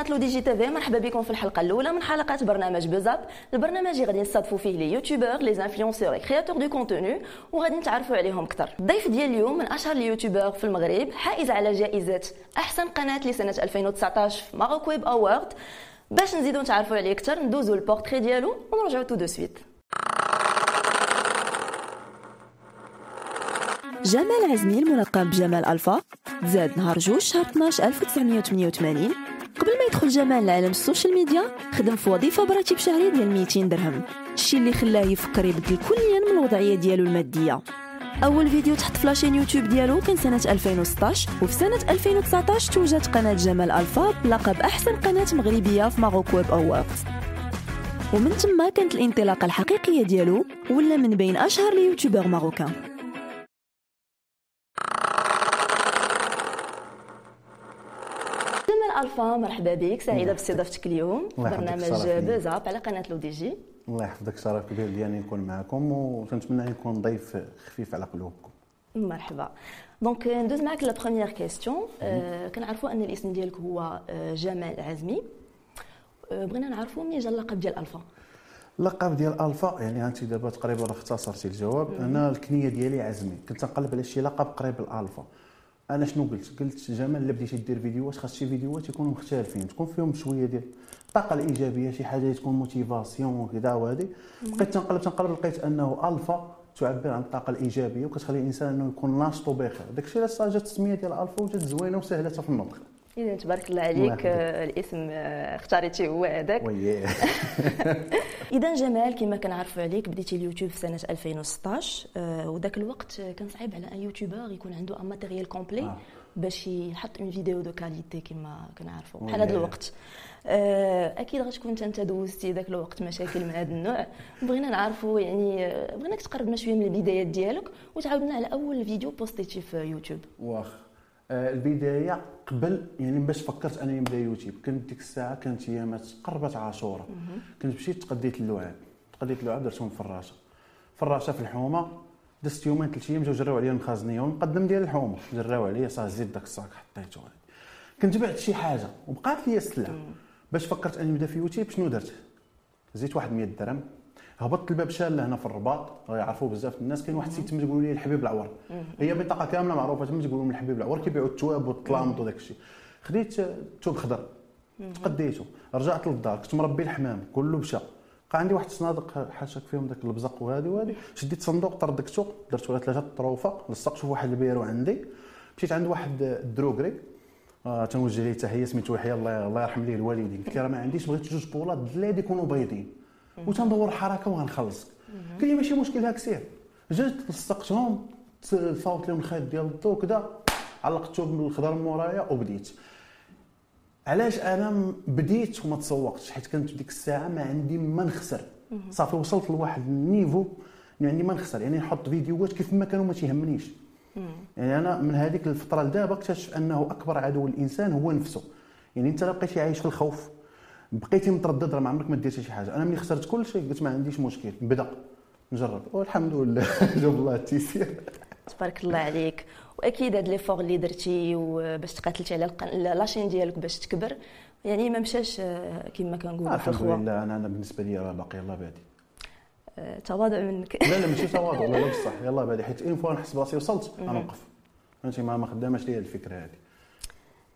قناة Le DG TV. مرحبا بكم في الحلقة الأولى من حلقات برنامج BUZZ'UP البرنامج اللي غادي نستضيفوا فيه les youtubeurs les influenceurs créateurs de contenu وغادي نتعرفوا عليهم أكثر. الضيف ديال اليوم من أشهر اليوتيوبر في المغرب حائز على جائزة أحسن قناة لسنة 2019 في Maroc Web Awards باش نزيدو نتعرفوا عليه أكثر ندوزو البورتري ديالو ونرجعوا tout de suite جمال عزمي الملقب بجمال ألفا تزاد نهار جوج شهر 12 1988 قبل ما يدخل جمال لعالم ال social media خدم في وظيفة براتب شهري ديال 200 درهم الشيء اللي خلاه يفكر يبدل كليا من الوضعية ديالو المادية. أول فيديو تحط ف la chaîne YouTube ديالو كان سنة 2016 وفي سنة 2019 توجات قناة جمال ألفا بلقب أحسن قناة مغربية في Maroc Web Awards ومن تما كانت الانطلاقة الحقيقية ديالو ولا من بين أشهر ال youtubeurs marocains جمال ألفا مرحبا بك سعيدة باستضافتك اليوم في يحفظك، برنامج لي. BUZZ'UP على قناة Le DG. الله يحفظك شرف كبير ديالي نكون معكم وتنتمنى نكون ضيف خفيف على قلوبكم. مرحبا. Donc ندوز معك la première question كنعرفوا أن الاسم ديالك هو آه، جمال عزمي. آه، بغينا نعرفوا منين جا اللقب ديال ألفا؟ اللقب ديال ألفا يعني أنت دابا تقريبا اختصرتي الجواب. أنا الكنية ديالي عزمي. كنت نقلب على شي لقب قريب الالفا أنا شنو قلت؟ قلت جمال الا بديتي دير فيديوهات خاص شي فيديوهات يكونوا مختلفين تكون فيهم شوية ديال الطاقة الإيجابية شي حاجة تكون motivation وكذا وهذه بقيت تنقلب تنقلب لقيت أنه ألفا تعبر عن الطاقة الإيجابية وكتخلي الإنسان إنه يكون ناشط وبخير داكشي علاش جات التسميه ديال ألفا وجات زوينة وسهلة في النطق. اذا تبارك الله عليك. آه، الاسم آه، اختاريتيه هو هذاك اذا جمال كما كنعرفوا عليك بديتي اليوتيوب في سنة 2016 آه، وذاك الوقت كان صعيب على un youtubeur يكون عنده un matériel complet آه. باش يحط une vidéo de qualité كما كنعرفوا. بحال هذا الوقت آه، أكيد غتكون أنت دوزتي ذاك الوقت مشاكل من هذا النوع بغينا نعرفوا يعني آه، بغيناك تقرب لنا شوية من البدايات ديالك وتعاود لنا على أول فيديو posté تي في يوتيوب واخ آه، البداية قبل يعني باش فكرت انني نبدا يوتيوب كنت ديك الساعة كانت ايامات قربت عاشورة. كنت مشيت تقديت اللعاب. تقديت اللعاب درتهم في الفراشة في الفراشة في الحومة دزت يومين ثلاث أيام جاو جراو عليا المخازنيه والمقدم ديال الحومة جراو عليا صافي زيد داك الصاك حطيته كنت بعت شي حاجة وبقات لي السلعه باش فكرت اني نبدا في يوتيوب شنو درت؟ زيت واحد 100 درهم. هبطت الباب شاله هنا في الرباط. يعرفوا بزاف الناس. كاين واحد السيد تما تقولوا لي الحبيب العور. هي منطقة كاملة معروفة تما تقولوا لهم الحبيب العور كيبيعوا التواب والطلامط وداك الشيء خديت توب خضر تقديته. رجعت للدار. كنت مربي الحمام. كله مشى. بقى عندي واحد الصنادق حاشاك فيهم داك البزق وهذه وهذه شديت صندوق طردقته درت ولا ثلاثة طروفه لصقته في واحد البيرو عندي. مشيت عند واحد الدروكري. آه تنوجه ليه تحية سميتو يحيى. الله الله يرحم ليه الوالدين. قلت له ما عنديش بغيت جوج بولات دلاد يكونوا بيضين. وتندور حركة وغنخلصك. قال لي ماشي مشكل هاك سير. جيت لصقتهم فاوت لهم الخيط ديال الضو كذا علقتهم بالخضر من مورايا وبديت. علاش أنا بديت وما تسوقتش؟ حيت كنت ديك الساعة ما عندي ما نخسر. صافي وصلت لواحد النيفو يعني ما نخسر. يعني نحط فيديوهات كيف ما كانوا ما تيهمنيش. يعني أنا من هذيك الفترة لدابا اكتشف أنه أكبر عدو الإنسان هو نفسه. يعني أنت لو بقيتي عايش في الخوف. بقيتي متردد راه ما عمرك ما ديرتي شي حاجة. أنا ملي خسرت كل شيء قلت ما عنديش مشكل نبدا نجرب. والحمد لله. جاب الله التيسير. تبارك الله عليك. وأكيد هاد les efforts اللي درتي وباش تقاتلتي على la chaîne ديالك باش تكبر يعني ما مشاش آه، كما كنقولوا في الخوا. الحمد لله. أنا أنا بالنسبة لي راه باقي يلاه بادي آه، تواضع منك. لا لا ماشي تواضع لا لا بصح. يلاه بادي حيت une fois نحس براسي وصلت غنوقف فهمتي؟ ما ما خداماش ليا الفكرة هذه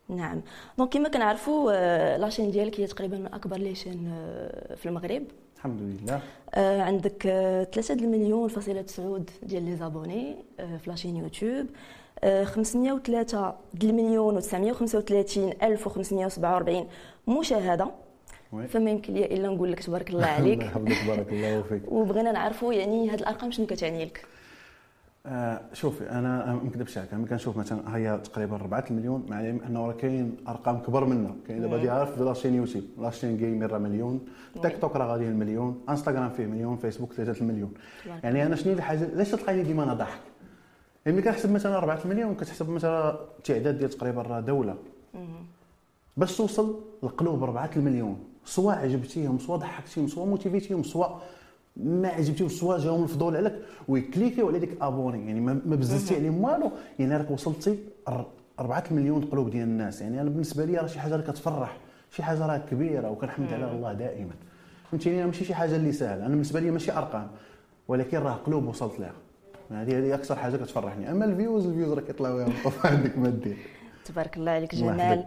نعم. Donc كما كنعرفوا آه، la chaîne ديالك هي تقريبا من أكبر les chaînes آه، في المغرب. الحمد لله. آه، عندك آه، 3 المليون فاصلة تسعود ديال les abonnés في la chaîne YouTube. آه، 503 المليون و935 ألف و547 مشاهدة. فما يمكن لي إلا نقول لك تبارك الله عليك. الله يحفظك بارك الله فيك وبغينا نعرفوا يعني هاد الأرقام شنو كتعني لك. آه شوفي أنا ما نكذبش عليك أنا كنشوف مثلا هي تقريبا 4 المليون مع العلم انه راه كاين أرقام كبر منا كاين دابا دي عارف la chaîne YouTube la chaîne gamer راه مليون. تيك توك راه غادي المليون انستغرام فيه مليون. فيسبوك 3 المليون. تبارك يعني أنا شنو الحاجة علاش تلقاني ديما أنا ضاحك يعني ملي كنحسب مثلا 4 المليون كتحسب مثلا تعداد ديال تقريبا راه دولة. باش توصل لقلوب 4 المليون. سواء عجبتيهم سواء ضحكتيهم سواء motivé تيهم سواء ما عجبتيهم سواء جاهم الفضول عليك وي cliquer و على ديك abonner يعني ما بززتي عليهم والو. يعني راك وصلتي 4 مليون قلوب ديال الناس. يعني أنا بالنسبة لي راه شي حاجة اللي كتفرح شي حاجة راه كبيرة وكنحمد على الله دائما. فهمتيني؟ ماشي شي حاجة اللي سهله أنا بالنسبة لي ماشي أرقام ولكن راه قلوب وصلت لها. هذه هذه أكثر حاجة كتفرحني. أما ال views ال views راه كيطلعوا يهبطوا عندك ما دير تبارك الله عليك جمال.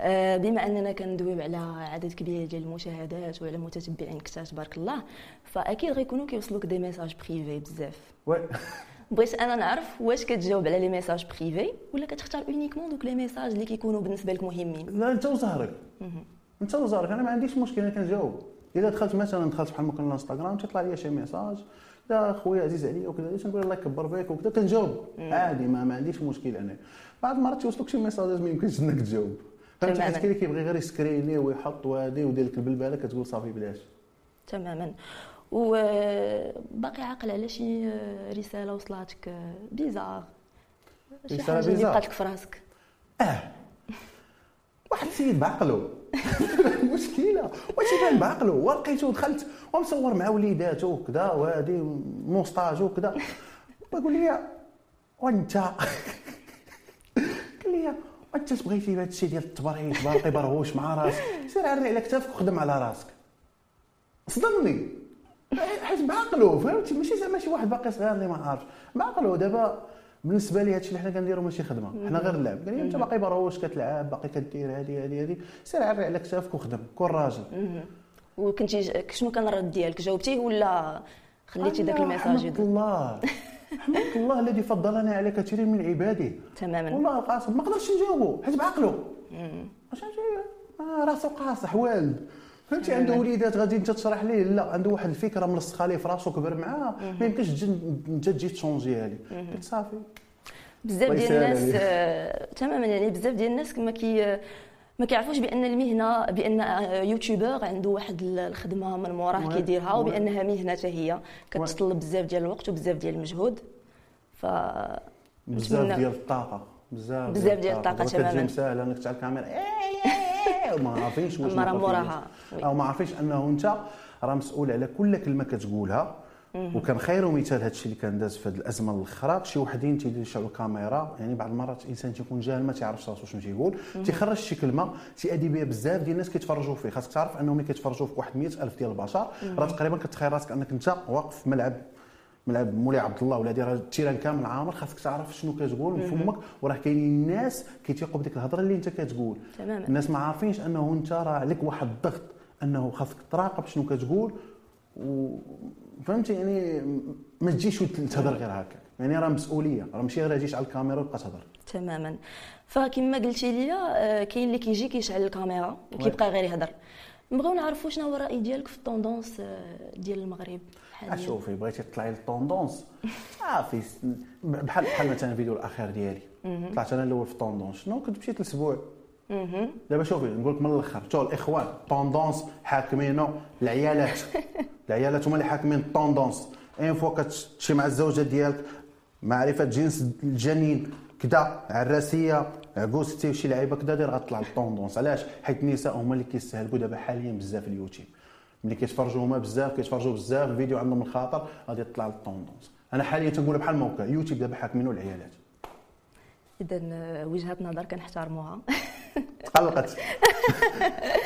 آه، بما أننا كندويو على عدد كبير ديال المشاهدات وعلى متتبعين كثار تبارك الله فأكيد غيكونوا كيوصلوك des messages privés بزاف. بغيت أنا نعرف واش كتجاوب على les messages privés ولا كتختار uniquement دوك les messages اللي كيكونوا بالنسبة لك مهمين؟ لا أنت وزهرك. أنت وزهرك. أنا ما عنديش مشكل أنا كنجاوب. إذا دخلت مثلا دخلت بحال ما كنا الانستغرام تيطلع لي شي message لا خويا عزيز عليا وكذا تنقول الله يكبر بك وكذا كنجاوب. عادي ما, ما عنديش مشكل أنا. بعض المرات توصلك شي ميساجات ما يمكنش إنك تجاوب. فهمت. حيت كاين اللي كيبغي غير ي screen ي ويحط وهادي ودير لك البلبالة كتقول صافي بلاش. تماما. وباقي عاقل على شي رسالة وصلاتك؟ بيزار. شي حاجة اللي؟ بقات لك في راسك؟ آه. واحد السيد بعقلو. مشكلة. واش كان بعقلو ولقيتو دخلت ومصور مع وليداتو وكذا وهادي موسطاج وكذا. ويقول لي وأنت؟ قال لي وأنت بغيتي هذا الشيء ديال التبريد باقي برهوش مع راسك. سير عري على كتافك وخدم على راسك. صدمني. حيت بعقلو فهمتي؟ ماشي زعما شي واحد باقي صغير اللي ما عارفش بعقلو دابا بالنسبة لي هادشي اللي حنا كنديرو ماشي خدمة. حنا غير اللعب. قال لي انت باقي برهوش كتلعب باقي كدير هادي هادي هادي. سير عري على كتافك وخدم كون راجل. وكنتي شنو كان الرد ديالك؟ جاوبتيه ولا خليتي داك ال message يدوز؟ الله. حمدك الله الذي فضلنا على كثير من عباده تماما. والله القاسم ما قدرتش نجاوبو. حيت بعقلو. واش عرفتي آه، راسو قاصح والد فهمتي؟ عنده وليدات غادي أنت تشرح ليه؟ لا عنده واحد الفكرة ملصقه ليه في راسو كبر معاه. ما يمكنش انت تجي تشونجيها ليه قلت صافي بزاف ديال الناس. آه، تماما يعني بزاف ديال الناس ما كي ما كيعرفوش بأن المهنة بأن آه، يوتيوبر عنده واحد ال- الخدمة من موراه. كيديرها. وبأنها مهنة حتى هي. كتطلب بزاف ديال الوقت وبزاف ديال المجهود. ف بزاف ديال الطاقة. بزاف بزاف ديال الطاقة. دابا تماماً. كتجي مساهله انك تاع الكاميرا. وما عارفينش واش راه موراها،. أو ما عارفينش أنه أنت راه مسؤول على كل كلمة كتقولها. وكان خير مثال هذا الشيء اللي كان داز في هذه الأزمة الأخرى. شي وحدين تيديروا يشعلوا الكاميرا. يعني بعض المرات الانسان تيكون جاهل ما تيعرفش راسو شنو تيقول. تيخرج شي كلمة تيأدي بها بزاف ديال الناس كيتفرجوا فيه. خاصك تعرف أنهم كيتفرجوا فيك واحد 100000 ديال البشر. راه تقريبا كتخيل راسك أنك أنت واقف في ملعب ملعب مولاي عبد الله ولا ديال ال terrain كامل عامر خاصك تعرف شنو كتقول من فمك وراه كاينين الناس كيتيقوا بديك الهضرة اللي انت كتقول. تماما. الناس ما عارفينش أنه انت راه عليك واحد الضغط أنه خاصك تراقب شنو كتقول و فهمتي؟ يعني ما تجيش وتهضر غير هكا. يعني راه مسؤولية راه ماشي غير تجيش على الكاميرا وتبقى تهضر. تماما. فكما قلتي لي آه، كاين اللي كيجي كيشعل الكاميرا وكيبقى غير يهضر. نبغيو نعرفوا شنو هو الرأي ديالك في ال tendance آه، ديال المغرب حاليا؟ شوفي بغيتي تطلعي لل tendance صافي بحال بحال مثلا الفيديو الأخير ديالي. طلعت أنا الأول في ال tendance شنو؟ كنت مشيت لأسبوع. دابا شوفي نقول لك من الأخر. شو الإخوان tendance حاكمينو العيالات. العيالات هما اللي حاكمين ال tendance une fois كتمشي مع الزوجة ديالك معرفة جنس الجنين كدا عراسية عكوزتي وشي لعيبة كدا دير غتطلع لل tendance علاش؟ حيت النساء هما اللي كيستهلكوا دابا حاليا بزاف اليوتيوب. ملي كيتفرجوا هما بزاف كيتفرجوا بزاف الفيديو عندهم الخاطر غادي تطلع لل tendance أنا حاليا تنقول بحال الموقع يوتيوب دابا حاكمينو العيالات. اذا آه، وجهة نظر كنحترموها. تقلقت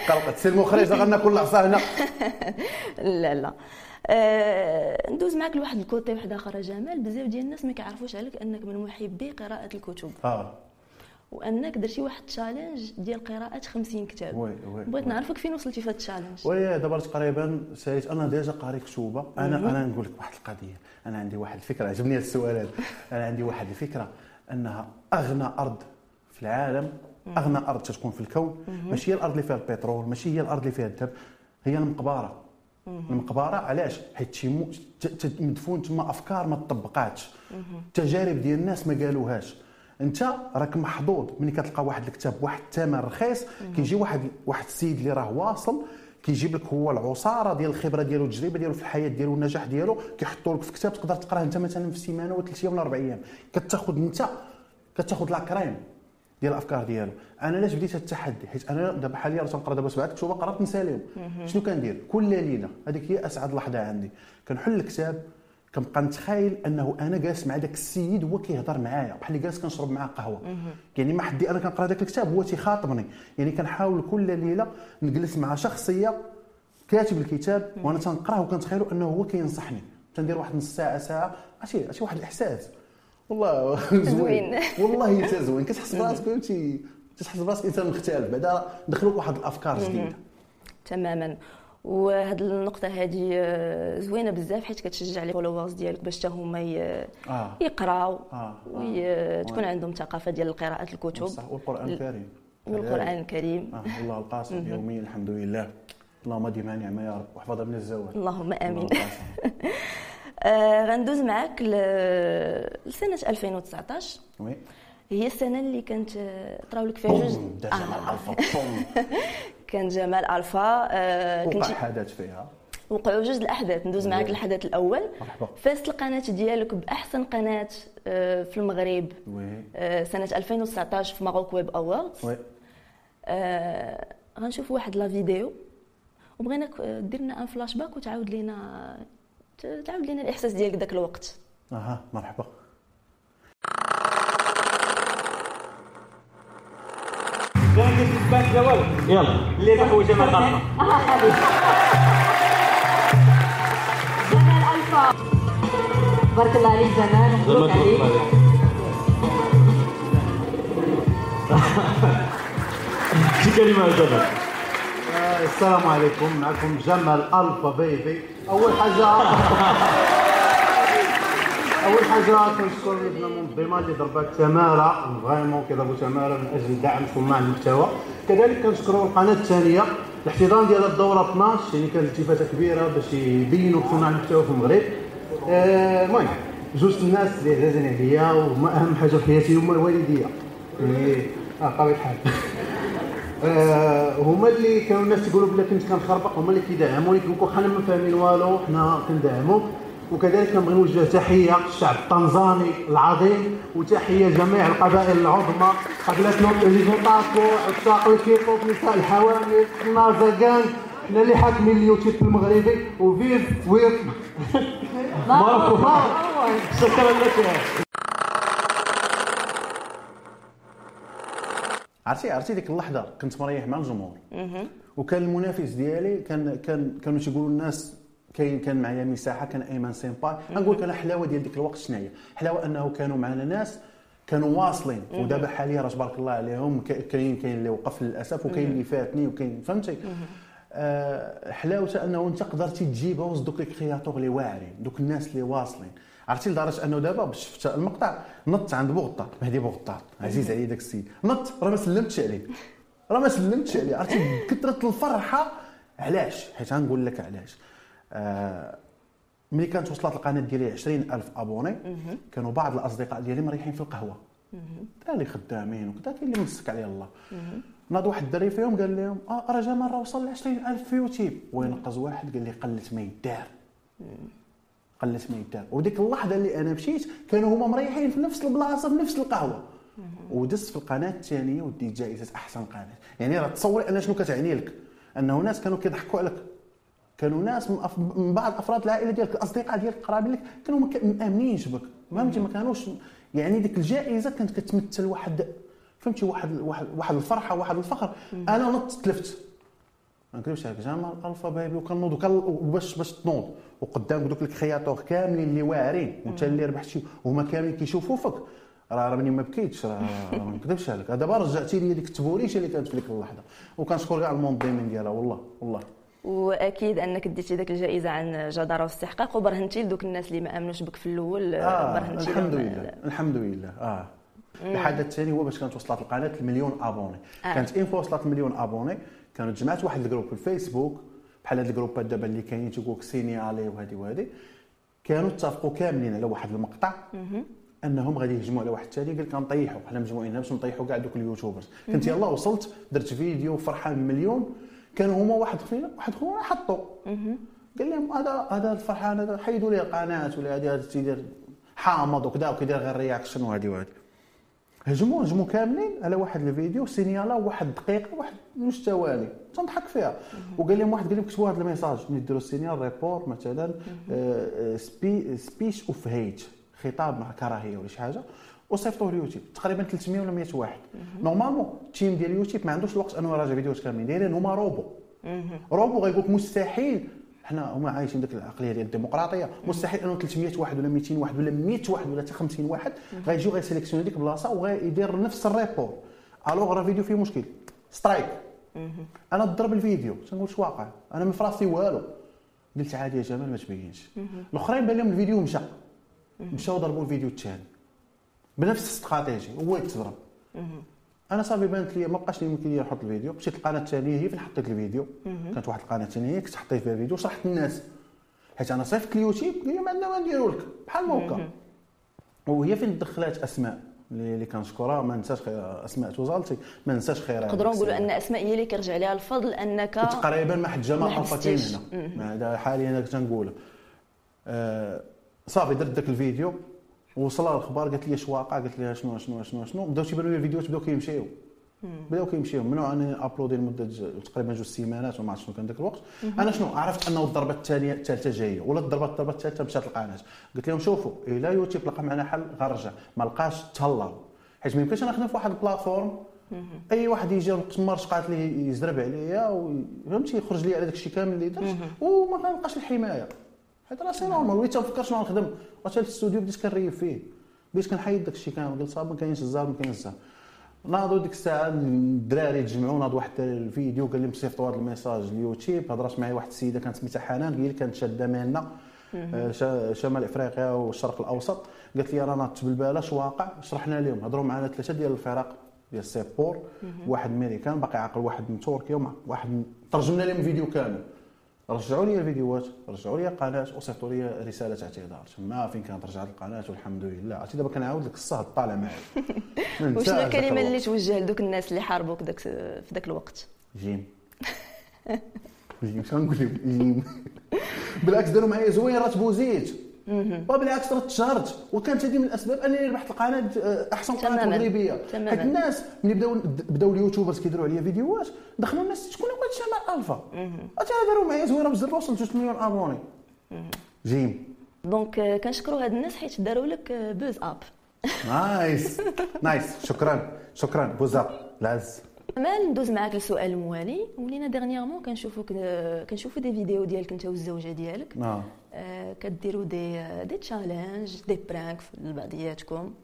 تقلقت سير المخرج غناكل عصا هنا. لا لا. آه ندوز معك لواحد ال côté واحد آخر جمال. بزاف ديال الناس ما كيعرفوش عليك أنك من محبي قراءة الكتب. آه. وأنك درتي واحد challenge ديال قراءة 50 كتاب. oui oui بغيت. نعرفك فين وصلتي في هذا ال challenge oui دابا تقريبا ساليت أنا déjà قاري كتوبة. أنا أنا نقول لك واحد القضية. أنا عندي واحد الفكرة عجبني هذا السؤال هذا. أنا عندي واحد الفكرة أنها أغنى أرض في العالم. أغنى أرض تكون في الكون. ماشي هي الأرض اللي فيها البترول ماشي هي الأرض اللي فيها الذهب هي المقبرة. المقبرة علاش؟ حيت مدفون تما أفكار ما تطبقاتش. تجارب ديال الناس ما قالوهاش. انت راك محظوظ ملي كتلقى واحد الكتاب بواحد الثمن رخيص كيجي واحد واحد السيد اللي راه واصل كيجيب لك هو العصارة ديال الخبرة ديالو التجربة ديالو في الحياة ديالو والنجاح ديالو كيحطوا لك في كتاب تقدر تقراه انت مثلا في سيمانة ولا ثلاث أيام ولا أربع أيام. كتاخذ انت كتاخذ لا كريم ديال الأفكار ديالو. أنا علاش بديت التحدي حيت أنا دابا حاليا راه تنقرا دابا سبعة كتب قرات نساليهم. شنو كندير؟ كل ليلة هذيك هي أسعد لحظة عندي. كنحل الكتاب كنبقى نتخيل أنه أنا جالس مع داك السيد هو كيهضر معايا بحال اللي جالس كنشرب معاه قهوة. يعني ما حدي أنا كنقرأ داك الكتاب هو تيخاطبني. يعني كنحاول كل ليلة نجلس مع شخصية كاتب الكتاب وأنا تنقراه وكنتخيلوا أنه هو كينصحني. تندير واحد نص ساعة ساعة عرفتي؟ عرفتي واحد الإحساس. والله زوين. والله حتى زوين. كتحس براسك فهمتي؟ تحس براسك إنسان مختلف. بعدا دخلوك واحد الأفكار جديدة. تماما. وهاد النقطة هذه آه، زوينة بزاف حيت كتشجع les followers ديالك باش حتى هما آه. يقراو آه، وتكون عندهم ثقافة ديال قراءة الكتب. صح والقرآن الكريم والقرآن الكريم آه والله القاسم يوميا الحمد لله. اللهم ديما نعمة يا رب. واحفظها من الزوال اللهم آمين. آه غندوز معاك ل- لسنة 2019 وي. هي السنة اللي كانت آه، طراو لك فيها جوج. آه، جمال ألفا كان جمال ألفا آه كنت حدث فيها. وقعوا جوج الأحداث ندوز معاك الحدث الأول. مرحبا. فازت القناة ديالك بأحسن قناة آه، في المغرب. oui. سنة 2019 في Maroc Web Awards آه، غنشوف واحد la vidéo. وبغيناك دير لنا un flashback وتعاود لينا تعاود لينا الإحساس ديالك ذاك الوقت. أها مرحبا. كان كتبان جوال يلا. اللي نحو جمال الطرفه جمال ألفا. بارك الله عليك جمال. مبروك عليك. شي كلمة جمال؟ آه، السلام عليكم. معكم جمال ألفا بيبي. أول حاجة. أول حاجة كنشكر المنظمه اللي ضربت تماره فريمون كيضربوا تماره من أجل دعم صناع المحتوى. كذلك كنشكروا القناه الثانية الاحتضان ديال الدورة 12 يعني كانت التفاتة كبيرة باش يبينوا صناع المحتوى في المغرب. آه، المهم جوج الناس اللي عزازين عليا وما أهم حاجة في حياتي هما الوالدية. يعني آه طبيعه الحال. آه، هما اللي كانوا الناس يقولوا بلا كنت كنخربق هما اللي كيدعموني كيقولوا حنا ما فاهمين والو حنا كندعموك وكذلك كنبغي نوجه تحية للشعب التنزاني العظيم وتحية لجميع القبائل العظمى. قبيله اللي طاكو عتاق الكيبوب نساء الحوامل النازكان حنا اللي حاكمين اليوتيوب المغربي وفيف ويف ماركو شكرا لك. عرفتي عرفتي ديك اللحظة كنت مريح مع الجمهور. وكان المنافس ديالي كان كان كانوا تيقولوا الناس كاين كان معايا مساحة كان ايمن سيمباي غنقول لك أنا حلاوة ديال ديك الوقت شنو هي حلاوة أنه كانوا معنا ناس كانوا واصلين. ودابا حاليا راه تبارك الله عليهم كاين كاين اللي وقف للأسف وكاين اللي فاتني وكاين فهمتي؟ آه حلاوته أنه أنت قدرتي تجيبها وسط دوك les créateurs اللي واعرين دوك الناس اللي واصلين. عرفتي لدرجة أنه دابا باش شفت المقطع نط عند بوغطار مهدي بوغطار عزيز علي داك السيد. نط راه ما سلمتش عليه. راه ما سلمتش عليه. عرفتي؟ كثره الفرحة. علاش؟ حيت غنقول لك علاش. ملي كانت وصلت القناة ديالي 20000 أبوني كانوا بعض الأصدقاء ديالي مريحين في القهوة. دراري خدامين وكذا كاين اللي مسك عليه الله. ناض واحد الدري فيهم قال لهم آه راه جمال راه وصل ل 20000 في يوتيوب وينقز واحد قال لي قلت ما يدار. قلت ما يدار. وديك اللحظة اللي أنا مشيت كانوا هما مريحين في نفس البلاصة في نفس القهوة. ودزت في القناة الثانية وديت جائزة أحسن قناة. يعني راه تصوري أنا شنو كتعني لك؟ أنه ناس كانوا كيضحكوا عليك. كانوا ناس من, أف... من بعض أفراد العائلة ديالك الأصدقاء ديالك القرابين لك كانوا مامنينش بك فهمتي ما كانوش يعني ديك الجائزة كانت كتمثل واحد فهمتي واحد واحد واحد الفرحة واحد الفخر. أنا نط تلفت. ما نكذبش عليك جمال الفا بيبي وكنوض وباش باش تنوض. وقدام دوك ال créateurs كاملين اللي واعرين وانت اللي ربحتي وهما كاملين كيشوفوا فيك راه راني ما بكيتش راه ما نكذبش عليك. دابا رجعتي لي ديك التبوريشة اللي كانت في ديك اللحظة. وكنشكر كاع المنظمين ديالها والله والله. واكيد انك ديتي داك الجائزة عن جدارة واستحقاق وبرهنتي لدوك الناس اللي ما آمنوش بك في الأول آه برهنتي الحمد لله الحمد لله آه. الحدث الثاني هو باش كانت وصلت القناة المليون abonnés. آه. كانت une fois وصلت المليون abonnés. كانوا جمعت واحد ال groupe في الفيسبوك بحال هاد الجروبات دابا اللي كاينين تيقول لك signaler وهذه وهذه كانوا اتفقوا كاملين على واحد المقطع. أنهم غادي يهجموا على واحد ثاني قال لك غنطيحوا حنا مجموعين باش نطيحوا كاع دوك ال YouTubers. كنت يلاه وصلت درت فيديو فرحان مليون. كانوا هما واحد فينا واحد خونا حطوا. قال لهم هذا هذا الفرحان هذا حيدوا لي القناه ولا هذه هذا تيدير حامض وكذا وكيدير غير reaction وهذه وهذه. هجموا هجموا كاملين على واحد الفيديو سينيالا واحد دقيقة واحد جوج ثواني تنضحك فيها. وقال لهم واحد قال لهم كتبوا هذا ال message. ملي ديروا ال signal report مثلا spee speech of hate خطاب مع كراهية ولا شي حاجة. وصيفطوه اليوتيوب تقريبا 300 ولا 100 واحد. normalement ال team ديال اليوتيوب ما عندوش الوقت أنه يراجع فيديوهات كاملين. دايرين هما robot. robot غيقول لك مستحيل. حنا هما عايشين ديك العقلية ديال الديمقراطية. مستحيل أنه 300 واحد ولا 200 واحد ولا 100 واحد ولا حتى 50 واحد غيجيو غيسيليكسيوني ديك البلاصه وغيدير نفس ال report. alors راه الفيديو فيه مشكل. strike. أنا ضرب الفيديو. تنقول واش واقع. أنا من فراسي والو. قلت عادي يا جمال ما تبينش. الأخرين بان لهم الفيديو مشى. مشاو ضربوا الفيديو الثاني بنفس الاستراتيجي هو يتضرب أنا صافي بانت لي ما بقاش لي يمكن لي نحط الفيديو. مشيت القناه الثانية هي فين حطيت الفيديو؟ كانت واحد القناة ثانية هي كنت حطيت فيها الفيديو شرحت الناس حيت أنا صيفط اليوتيوب قال لي ما عندنا ما نديروا لك؟ بحال هكا وهي فين دخلات أسماء اللي كنشكرها ما ننساش أسماء توزالتي ما ننساش خيرها نقدروا نقولوا أن أسماء هي اللي كيرجع لها الفضل أنك تقريبا ما حد جمع ما حبستيش. هنا. هذا حاليا أنا كنت نقولها آه، صافي درت ذاك الفيديو. وصلها الخبر قالت لي اش واقع؟ قلت لها شنو شنو شنو شنو؟ بداو تيبانوا لي الفيديوهات بداو كيمشيو. بداو كيمشيو. منو انني ابلودي لمدة تقريبا جوج سيمانات وما عرفت شنو كان ذاك الوقت. أنا شنو؟ عرفت أنه الضربة الثانية الثالثه جاية. ولا الضربة الضربة الثالثه مشات القناه قلت لهم شوفوا الا يوتيوب لقى معنا حل غنرجع ما لقاش تهلا. حيت ما يمكنش أنا نخدم في واحد ال plateforme أي واحد يجي تما رشقات لي يزرب عليا فهمتي؟ يخرج لي على داك الشيء كامل اللي درت وما كنلقاش الحماية. حيت راه c'est normal وليت تنفكر شنو غنخدم؟ وحتى الاستوديو بديت كنريف فيه. بديت كنحيد داك الشيء كامل قلت صافي ما كاينش الزهر ما كاينش الزهر. ناضوا ديك الساعة الدراري تجمعوا ناض واحد الفيديو قال لي مصيفطوا هذا ال message اليوتيوب. هضرات معايا واحد السيدة كانت سميتها حنان هي اللي كانت شادة MENA آه، شمال إفريقيا والشرق الأوسط. قالت لي أنا ناضت بالبال اش واقع. شرحنا لهم. هضروا معنا ثلاثة ديال الفرق ديال support. واحد أمريكان باقي عاقل واحد من تركيا واحد من- ترجمنا لهم الفيديو كامل. رجعوا لي الفيديوهات رجعوا لي القناة وصيفطوا لي رسالة اعتذار. تما فين كانت رجعت القناة؟ والحمد لله. عرفتي دابا كنعاود لك الصهد طالع معايا. وشنو الكلمة اللي. توجه لدوك الناس اللي حاربوك داك في ذاك الوقت؟ j'aime. j'aime. شنو نقول لهم j'aime. بالعكس داروا معايا زوين راه تبوزيت. وبالعكس تشهرت وكانت هذه من الأسباب أنني ربحت القناة آه، أحسن قناة. مغربيه. حيت الناس ملي بداو بداو ال YouTubers كيديروا عليا فيديوهات دخلوا الناس شكون هو هذا جمال الفا حتى داروا معايا زوين بزاف وصلت 2 مليون abonnés. j'aime. donc آه، كنشكروا هاد الناس حيت داروا لك Buzz'Up nice nice شكرا. شكرا. Buzz'Up العز جمال ندوز معاك للسؤال الموالي ولينا dernièrement كنشوفوك آه، كنشوفوا des vidéos ديالك انت والزوجة ديالك. آه، كديروا des آه، des challenges des pranks لبعضياتكم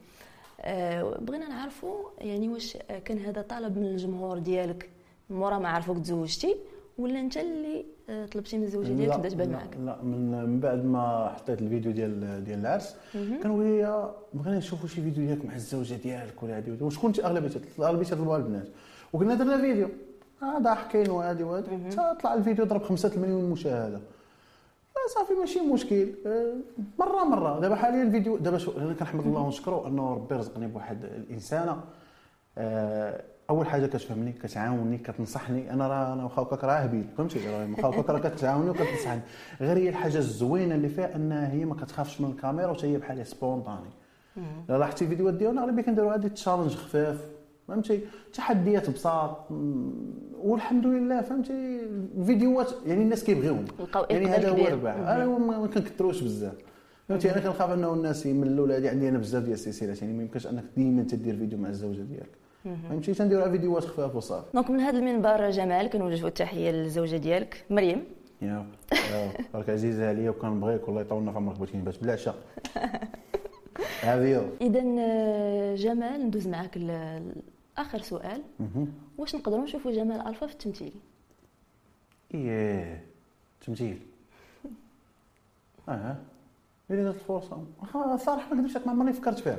آه، بغينا نعرفوا يعني واش آه، كان هذا طلب من الجمهور ديالك مورا ما عرفوك تزوجتي ولا انت اللي آه، طلبتي من الزوجة ديالك تبدا تبان معاك؟ لا من بعد ما حطيت الفيديو ديال ديال العرس كانوا هي بغينا نشوفوا شي فيديو ديالك مع الزوجة ديالك ولا هذه وشكون انت أغلبية أغلبية طلبوها البنات. وقلنا درنا فيديو آه ضاحكين وهذه وهذه حتى طلع الفيديو ضرب 5 مليون مشاهده آه، صافي ماشي مشكل. آه، مرة مرة. دابا حاليا الفيديو دابا شو أنا كنحمد الله ونشكره أنه ربي رزقني بواحد الإنسانة. آه، أول حاجة كتفهمني كتعاوني كتنصحني. أنا راه أنا واخا هكاك راه هبيل فهمتي؟ راه واخا هكاك راه كتعاوني وكتنصحني. غير هي الحاجة الزوينة اللي فيها انها هي ما كتخافش من الكاميرا وحتى هي بحال سبونطاني لا لاحظتي الفيديوهات ديالنا؟ اغلبيه كنديروا هذه challenges خفاف فهمتي؟ تحديات بساط والحمد لله فهمتي؟ الفيديوهات يعني الناس كيبغيوهم. يعني هذا هو. الربح. أنا ما كنكثروش بزاف. فهمتي؟ أنا كنخاف أنه الناس يملوا ولا هذه عندي أنا بزاف ديال السلسلات يعني ما يمكنش أنك ديما تدير فيديو مع الزوجة ديالك. فهمتي؟ تنديروا فيديوهات خفاف وصافي donc من هذا المنبر جمال كنوجهوا التحية للزوجة ديالك مريم. يا يا، راك عزيزة عليا وكنبغيك والله يطولنا في عمرك بغيتي نبات بالعشاء هذه اذا آه، جمال ندوز معاك لاخر سؤال. واش نقدروا نشوفوا جمال ألفا في التمثيل؟ إيه تمثيل. آه. الا جات الفرصة. واخا صراحة ما نكذبش عليك ما عمرني فكرت فيها.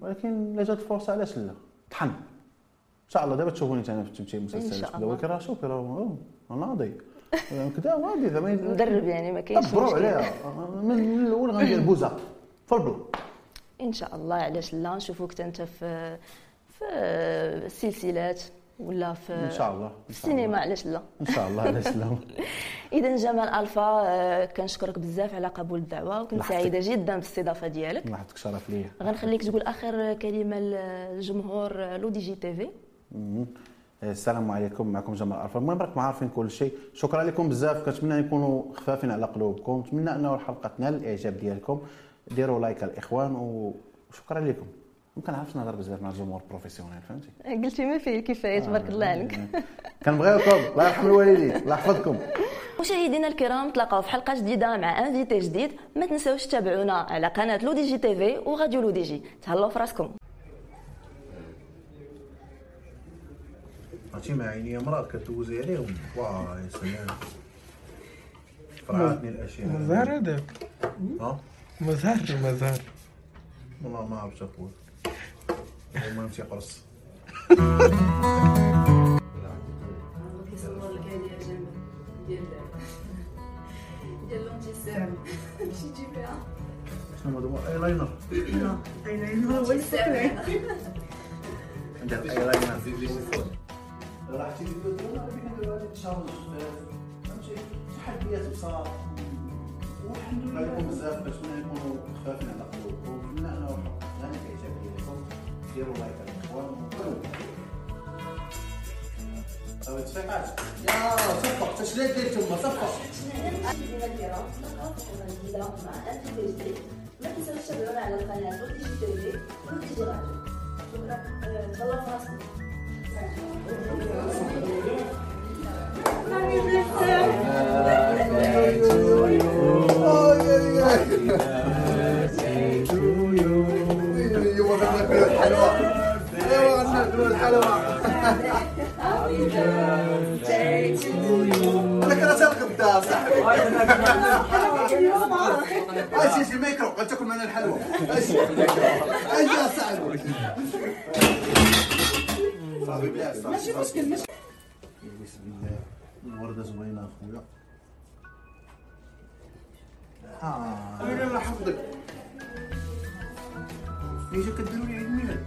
ولكن الا جات الفرصة علاش لا؟ طحن. إن شاء الله دابا تشوفوني أنا في التمثيل إن مسلسلات شاء كذا الله. ولكن راه شوفي راه ناضي كذا وادي زعما مدرب يعني ما كاينش مشكل. عليها. من الأول غندير بوزة. في ال plan إن شاء الله علاش لا؟ نشوفوك أنت في في السلسلات ولا في إن شاء الله في السينما علاش لا؟ إن شاء الله علاش لا؟ إذا جمال ألفا آه، كنشكرك بزاف على قبول الدعوة وكنت سعيدة جدا بالاستضافه ديالك. الله يعطيك شرف ليا. غنخليك تقول آخر كلمة للجمهور لو دي جي تي في. السلام عليكم معكم جمال ألفا. المهم راكم عارفين كل شيء. شكرا لكم بزاف. كنتمنى نكونوا خفافين على قلوبكم. نتمنى أنه الحلقة تنال الإعجاب ديالكم. ديروا like الإخوان وشكرا لكم. ممكن عرفت نهضر بزاف مع الجمهور professionnel فهمتي؟ قلتي ما فيه الكفايه تبارك الله عليك. كنبغيكم الله يرحم الوالدين الله يحفظكم. مشاهدينا الكرام تلاقاو في حلقة جديدة مع invité جديد. ما تنساوش تتابعونا على قناة لو دي جي تي في وراديو لو دي جي. تهلاو في راسكم عرفتي مع عيني مرات كتوزي عليهم. واه يا سلام. فرعتني الأشياء. مزهر هذاك. ها؟ مزهر مزهر والله ما عرفت أقول. المهم تيقرص شنو هو اي لاينر ندير اي لاينر راح تجي تقول أنا بدي ندير هذا التشالنج فهمتي تحديات بصراحه والحمد لله لكم بزاف باش نكونوا خفافين على قلوبكم ونتمنى انه غني الاعجاب ديالكم ديروا لايك الاخوان أو اتفاقات يا صفق تشليت ديال تما صفق ما في ولو غناكلوا الحلوى ايوا غناكلوا الحلوى أنا كنت الغدا صاحبي أجي شي ميكرو غتاكل معنا الحلوى أجي أجي صاحبي صافي بلا ماشي مشكل بسم الله الورده زوينه اخويا آه الله يحفظك إيش كديروا لي عيد ميلاد